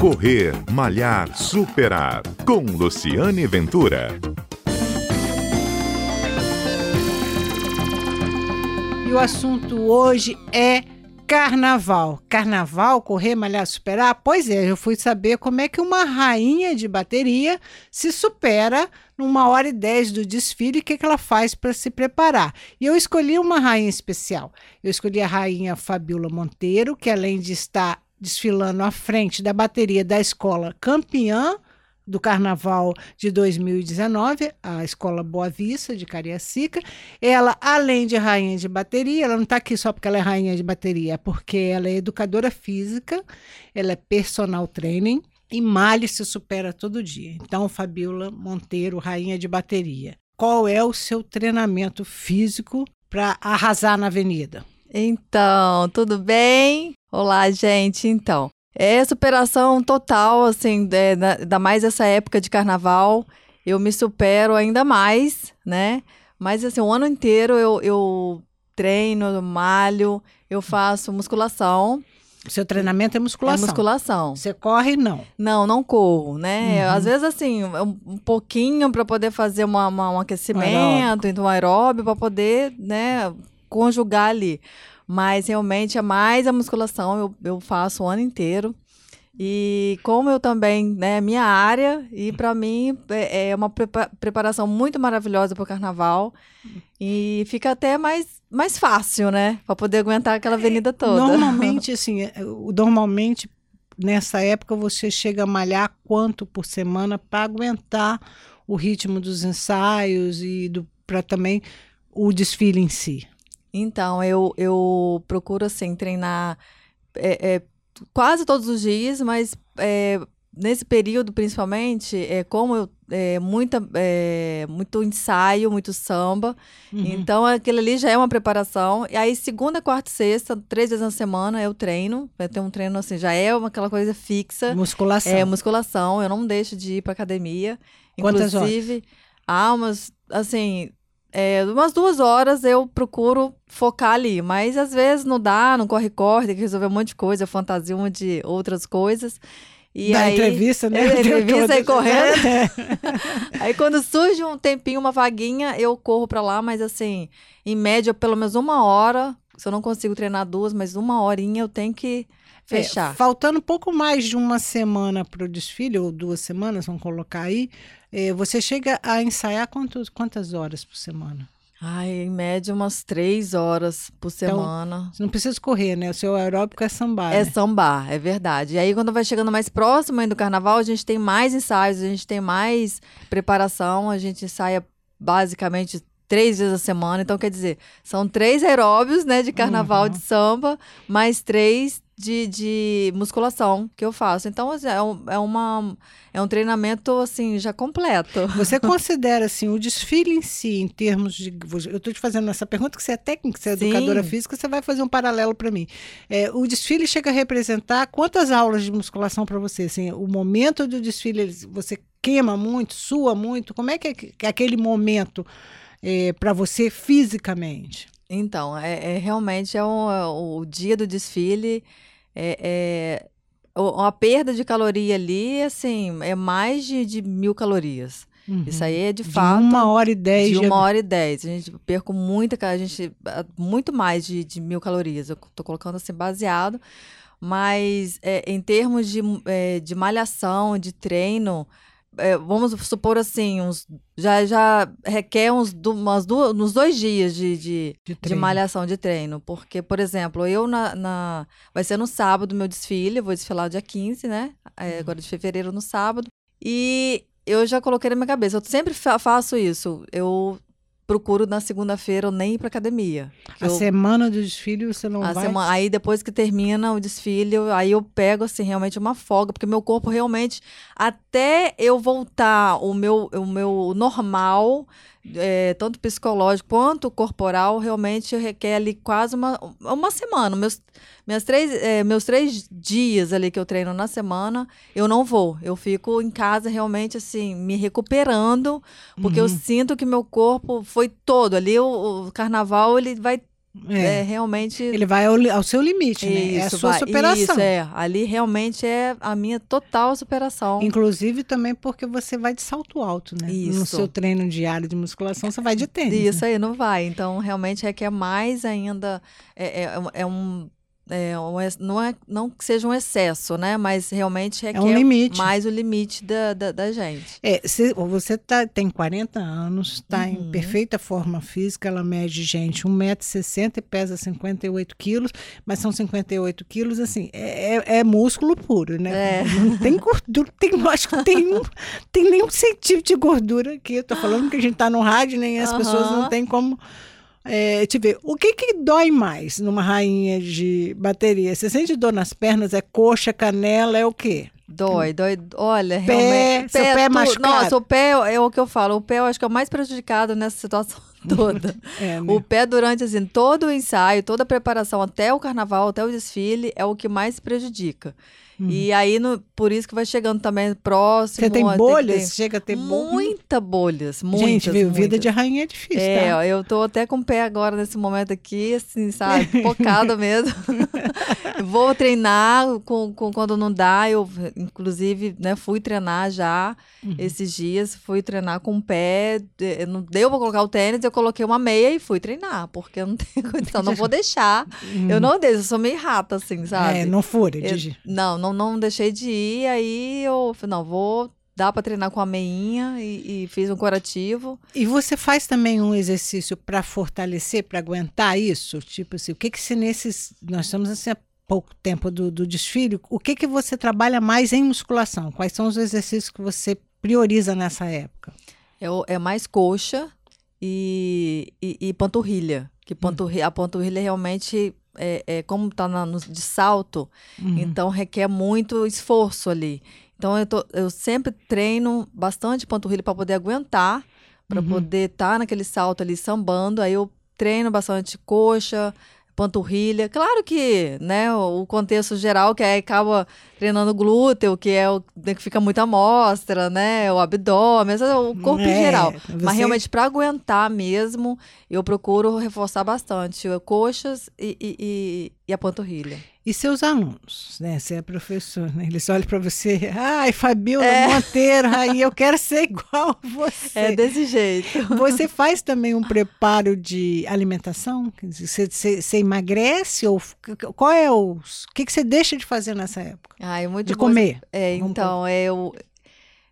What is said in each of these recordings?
Correr, Malhar, Superar. Com Luciane Ventura. E o assunto hoje é carnaval. Carnaval, correr, malhar, superar? Pois é, eu fui saber como é que uma rainha de bateria se supera numa hora e dez do desfile, o que, que ela faz para se preparar. E eu escolhi uma rainha especial. Eu escolhi a rainha Fabiola Monteiro, que além de estar desfilando à frente da bateria da escola campeã do Carnaval de 2019, a Escola Boa Vista de Cariacica. Ela, além de rainha de bateria, ela não está aqui só porque ela é rainha de bateria, é porque ela é educadora física, ela é personal training e malha se supera todo dia. Então, Fabiola Monteiro, rainha de bateria. Qual é o seu treinamento físico para arrasar na avenida? Então, tudo bem? Olá, gente. Então, é superação total, assim, é, ainda mais essa época de carnaval. Eu me supero ainda mais, né? Mas, assim, o ano inteiro eu, eu treino, eu malho, eu faço musculação. Seu treinamento é musculação? É musculação. Você corre, não? Não, não corro, né? Uhum. Às vezes, assim, um, pouquinho para poder fazer uma, uma, um aquecimento, então um aeróbio, para poder, né, conjugar ali. Mas realmente é mais a musculação, eu, eu faço o ano inteiro. E como eu também, né, minha área, e para mim é, é uma preparação muito maravilhosa para o carnaval. E fica até mais, mais fácil, né? Para poder aguentar aquela avenida toda. Normalmente, assim, é, normalmente nessa época você chega a malhar quanto por semana para aguentar o ritmo dos ensaios e para também o desfile em si? Então, eu, eu procuro, assim, treinar é, é, quase todos os dias, mas é, nesse período, principalmente, é como eu, é, muita, é, muito ensaio, muito samba. Uhum. Então, aquilo ali já é uma preparação. E aí, segunda, quarta e sexta, três vezes na semana, eu treino. Vai ter um treino, assim, já é uma, aquela coisa fixa. Musculação. É, musculação. Eu não deixo de ir pra academia. Quantas Inclusive, horas? há umas, assim, é, umas duas horas eu procuro focar ali, mas às vezes não dá, não corre-corre, tem que resolver um monte de coisa, fantasia uma de outras coisas. E da aí, entrevista, né? É, entrevista aí correndo. É. aí quando surge um tempinho, uma vaguinha, eu corro para lá, mas assim, em média, pelo menos uma hora. Se eu não consigo treinar duas, mas uma horinha eu tenho que fechar. É, faltando pouco mais de uma semana para o desfile, ou duas semanas, vamos colocar aí, é, você chega a ensaiar quantos, quantas horas por semana? Ai, em média umas três horas por então, semana. Você não precisa correr, né? O seu aeróbico é sambar. É né? sambar, é verdade. E aí, quando vai chegando mais próximo do carnaval, a gente tem mais ensaios, a gente tem mais preparação, a gente ensaia basicamente três vezes a semana. Então, quer dizer, são três aeróbios, né, de carnaval uhum. de samba, mais três de, de musculação que eu faço. Então, assim, é, um, é, uma, é um treinamento, assim, já completo. Você considera, assim, o desfile em si, em termos de... Eu estou te fazendo essa pergunta, que você é técnica, você é Sim. educadora física, você vai fazer um paralelo para mim. É, o desfile chega a representar quantas aulas de musculação para você? Assim, o momento do desfile, você queima muito, sua muito? Como é que é, é aquele momento é, para você fisicamente? Então, é, é realmente é o, é o dia do desfile é, é, uma perda de caloria ali, assim, é mais de, de mil calorias. Uhum. Isso aí é de, de fato. uma hora e dez. De uma hora e dez. A gente perco muita, a gente, muito mais de, de mil calorias. Eu tô colocando assim baseado. Mas é, em termos de, é, de malhação, de treino, é, vamos supor assim, uns, já, já requer uns, umas duas, uns dois dias de, de, de, de, malhação de treino. Porque, por exemplo, eu na, na. Vai ser no sábado meu desfile, eu vou desfilar dia 15, né? É, uhum. Agora de fevereiro no sábado. E eu já coloquei na minha cabeça, eu sempre fa faço isso. Eu procuro na segunda-feira nem ir para academia. A eu, semana do desfile você não vai? Semana, aí depois que termina o desfile, eu, aí eu pego assim realmente uma folga, porque meu corpo realmente até eu voltar o meu o meu normal, é, tanto psicológico quanto corporal, realmente requer ali quase uma, uma semana. Meus, minhas três, é, meus três dias ali que eu treino na semana, eu não vou. Eu fico em casa realmente assim, me recuperando, porque uhum. eu sinto que meu corpo foi todo. Ali o, o carnaval ele vai é, realmente. Ele vai ao, ao seu limite, né? Isso, é a sua vai- superação. Isso, é. Ali realmente é a minha total superação. Inclusive também porque você vai de salto alto, né? No Isso. seu treino diário de musculação, você vai de tênis. né? Isso aí não vai. Então, realmente requer mais ainda. É, é, é um. É um não, é, não que seja um excesso, né? Mas realmente requer É um limite. mais o limite da, da, da gente. É, cê- você tá, tem 40 anos, está em Uhum. perfeita forma física, ela mede, gente, 1,60m e pesa 58 quilos, mas são 58 quilos, assim, é, é- é músculo puro, né? É. Não tem gordura, tem, acho que tem, um, tem nem um centímetro de gordura aqui. Eu tô falando que a gente tá no rádio, nem as pessoas não têm como é, te ver. O que que dói mais numa rainha de bateria? Você sente dor nas pernas? É coxa, canela, é o quê? Dói, dói. Olha, Pé, realmente. seu pé é tu- machucado? Nossa, o pé é o que eu falo. O pé eu acho que é o mais prejudicado nessa situação toda. É, né? O pé durante assim, todo o ensaio, toda a preparação até o carnaval, até o desfile, é o que mais prejudica. E aí, no, por isso que vai chegando também próximo. Você tem tem bolhas? ter Chega a ter bolhas? Muita bolhas, muitas, Gente, viu? Vida muitas. de rainha é difícil, É, tá? eu tô até com o pé agora nesse momento aqui, assim, sabe? Focada mesmo. Vou treinar com, com- quando não dá. Eu, inclusive, né, fui treinar já Uhum. esses dias. Fui treinar com o pé. Não deu pra colocar o tênis, eu coloquei uma meia e fui treinar, porque eu não tenho condição. Não vou deixar. Eu não deixo, eu sou meio rata, assim, sabe? Uhum. É, não fura. Eu- de- não, não, não deixei de ir. Aí eu falei, não, vou. Dá pra treinar com a meinha e, e fiz um curativo. E você faz também um exercício para fortalecer, para aguentar isso? Tipo assim, o que que se nesses... Nós estamos assim há pouco tempo do, do desfile. O que que você trabalha mais em musculação? Quais são os exercícios que você prioriza nessa época? É, o- é mais coxa e, e, e panturrilha. Que panturrilha, a panturrilha realmente, é, é, como tá no, de salto, Uhum. então requer muito esforço ali. Então eu, tô- eu sempre treino bastante panturrilha para poder aguentar, para Uhum. poder estar naquele salto ali sambando. Aí eu treino bastante coxa, panturrilha. Claro que, né, o, contexto geral que aí acaba treinando glúteo, que é o né, que fica muita amostra, né, o abdômen, o corpo em É, geral. você- Mas realmente para aguentar mesmo, eu procuro reforçar bastante eh, coxas e, e, e- e a panturrilha. E seus alunos, né? Você é professor, né? Eles olham para você, ai, Fabiola É. Monteiro, aí eu quero ser igual a você. É desse jeito. Você faz também um preparo de alimentação? Você, você- você emagrece ou qual é o o que, que você deixa de fazer nessa época? Ai, muito De comer? É, então, é, eu,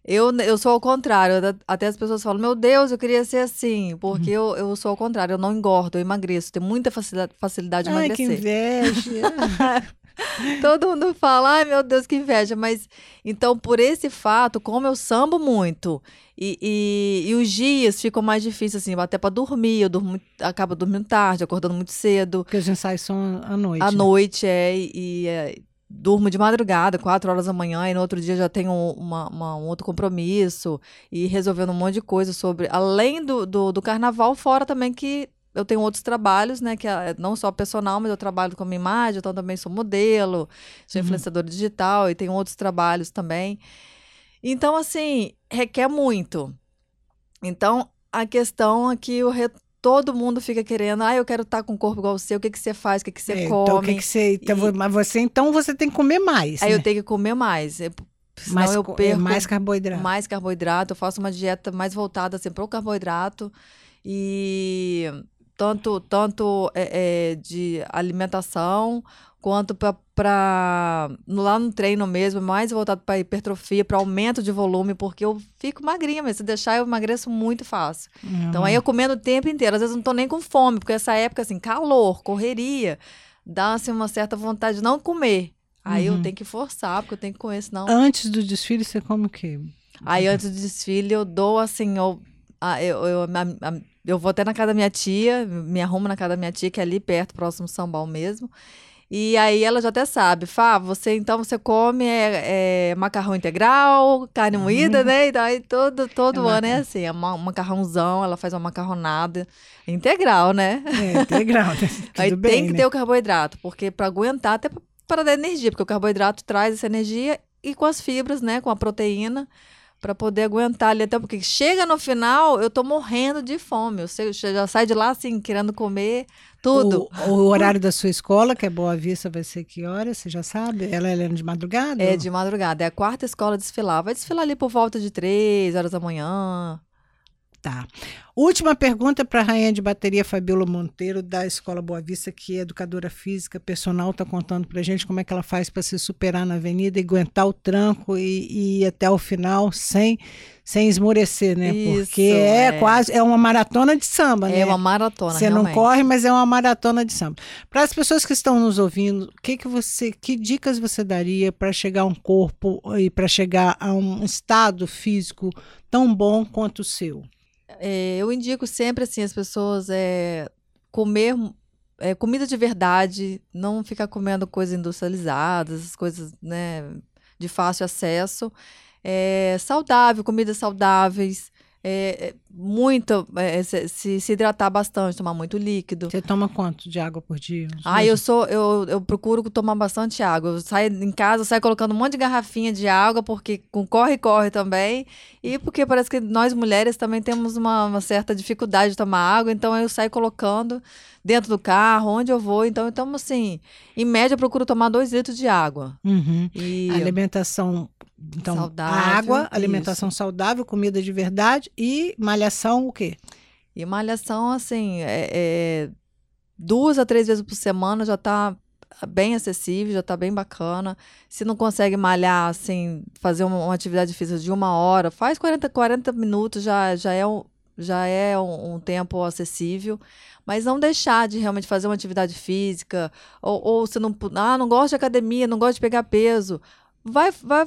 eu, eu sou ao contrário. Até as pessoas falam, meu Deus, eu queria ser assim. Porque eu, eu sou ao contrário, eu não engordo, eu emagreço. Tenho muita facilidade, facilidade de Ai, que emagrecer. inveja. Todo mundo fala, ai meu Deus, que inveja. Mas, então, por esse fato, como eu sambo muito, e, e, e os dias ficam mais difíceis, assim, até pra dormir, eu durmo, acabo dormindo tarde, acordando muito cedo. Porque os ensaios são à noite. À né? noite, é, e, e, é, durmo de madrugada, quatro horas da manhã, e no outro dia já tenho uma, uma- um outro compromisso, e resolvendo um monte de coisa sobre, além do, do, do carnaval, fora também que eu tenho outros trabalhos, né, que é não só personal, mas eu trabalho com a minha imagem, então também sou modelo, sou Uhum. influenciadora digital, e tenho outros trabalhos também. Então, assim, requer muito. Então, a questão é que o re- todo mundo fica querendo, ah, eu quero estar com o corpo igual o seu, o que, que você faz, o que, que você É, come. Então, o que que você, então, E- Mas você, então você tem que comer mais. Aí né? eu tenho que comer mais. Senão mais, eu é, perco mais carboidrato. mais carboidrato. Eu faço uma dieta mais voltada assim, para o carboidrato. E tanto, tanto é, é, de alimentação quanto para lá no treino mesmo, mais voltado para hipertrofia, para aumento de volume, porque eu fico magrinha, mas se deixar eu emagreço muito fácil. Então Uhum. aí eu comendo o tempo inteiro, às vezes eu não tô nem com fome, porque essa época assim, calor, correria, dá assim uma certa vontade de não comer. Aí Uhum. eu tenho que forçar, porque eu tenho que comer, senão Antes do desfile, você come o quê? Aí antes do desfile eu dou assim, eu, eu, eu, a- eu vou até na casa da minha tia, me arrumo na casa da minha tia, que é ali perto, próximo Sambal mesmo. E aí ela já até sabe, Fá, você então você come é, é, macarrão integral, carne moída, né? Então aí todo, todo Uhum. É ano é assim, é uma- um macarrãozão, ela faz uma macarronada integral, né? É, integral. né? aí Tudo tem bem, que né? ter o carboidrato, porque para aguentar, até para dar energia, porque o carboidrato traz essa energia e com as fibras, né, com a proteína, para poder aguentar ali até porque chega no final, eu tô morrendo de fome. Eu sei, eu já saio de lá assim querendo comer Tudo. O, o horário da sua escola, que é Boa Vista, vai ser que hora? Você já sabe? Ela é de madrugada? É de madrugada. É a quarta escola a desfilar. Vai desfilar ali por volta de três horas da manhã. Tá. Última pergunta para a rainha de bateria Fabiola Monteiro, da Escola Boa Vista, que é educadora física, personal, está contando para a gente como é que ela faz para se superar na avenida e aguentar o tranco e, e ir até o final sem, sem esmorecer, né? Isso, Porque é, é. quase, é uma maratona de samba, né? É uma maratona, Você não realmente. corre, mas é uma maratona de samba. Para as pessoas que estão nos ouvindo, que que você, que dicas você daria para chegar a um corpo e para chegar a um estado físico tão bom quanto o seu? É, eu indico sempre assim as pessoas é, comer é, comida de verdade, não ficar comendo coisas industrializadas, coisas né, de fácil acesso. É, saudável, comidas saudáveis, é, é, muito, é, se, se- se hidratar bastante, tomar muito líquido. Você toma quanto de água por dia? Ah, dois- eu sou, eu, eu procuro tomar bastante água. Eu saio em casa, saio colocando um monte de garrafinha de água, porque com corre, corre também. E porque parece que nós mulheres também temos uma, uma certa dificuldade de tomar água, então eu saio colocando dentro do carro, onde eu vou. Então, eu tomo assim, em média, eu procuro tomar dois litros de água. Uhum. E Alimentação, então, Saudável, água, alimentação saudável, comida de verdade e malhação, o quê? E malhação, assim, é, é, duas a três vezes por semana já tá bem acessível, já tá bem bacana. Se não consegue malhar, assim, fazer uma, uma atividade física de uma hora, faz 40, 40 minutos, já, já é, um, já é um, um tempo acessível. Mas não deixar de realmente fazer uma atividade física, ou, ou se não, ah, não gosto de academia, não gosto de pegar peso, vai, vai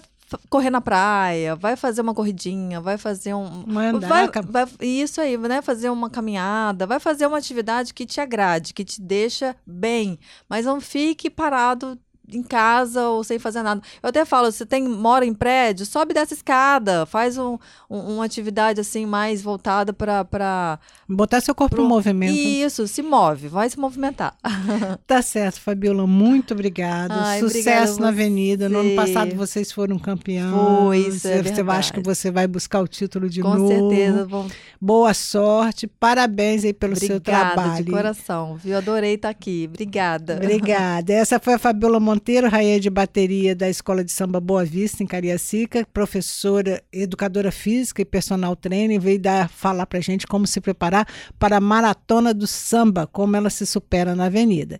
correr na praia, vai fazer uma corridinha, vai fazer um, Vai andar, Vai, vai- isso aí, né? Fazer uma caminhada, vai fazer uma atividade que te agrade, que te deixa bem, mas não fique parado em casa ou sem fazer nada. Eu até falo, você tem mora em prédio, sobe dessa escada, faz um, um- uma atividade assim mais voltada para Botar seu corpo em movimento. isso, se move, vai se movimentar. Tá certo, Fabiola, muito obrigada. Ai, Sucesso obrigada na Avenida. No ano você. passado vocês foram campeões. Foi, isso é Você acha que você vai buscar o título de Com novo. certeza, vão Boa sorte, parabéns aí pelo seu Obrigada trabalho. de coração, viu? Adorei estar aqui. Obrigada. Obrigada. Essa foi a Fabiola Monteiro, rainha de bateria da Escola de Samba Boa Vista, em Cariacica, professora, educadora física e personal trainer, veio dar, falar pra gente como se preparar para a maratona do samba, como ela se supera na avenida.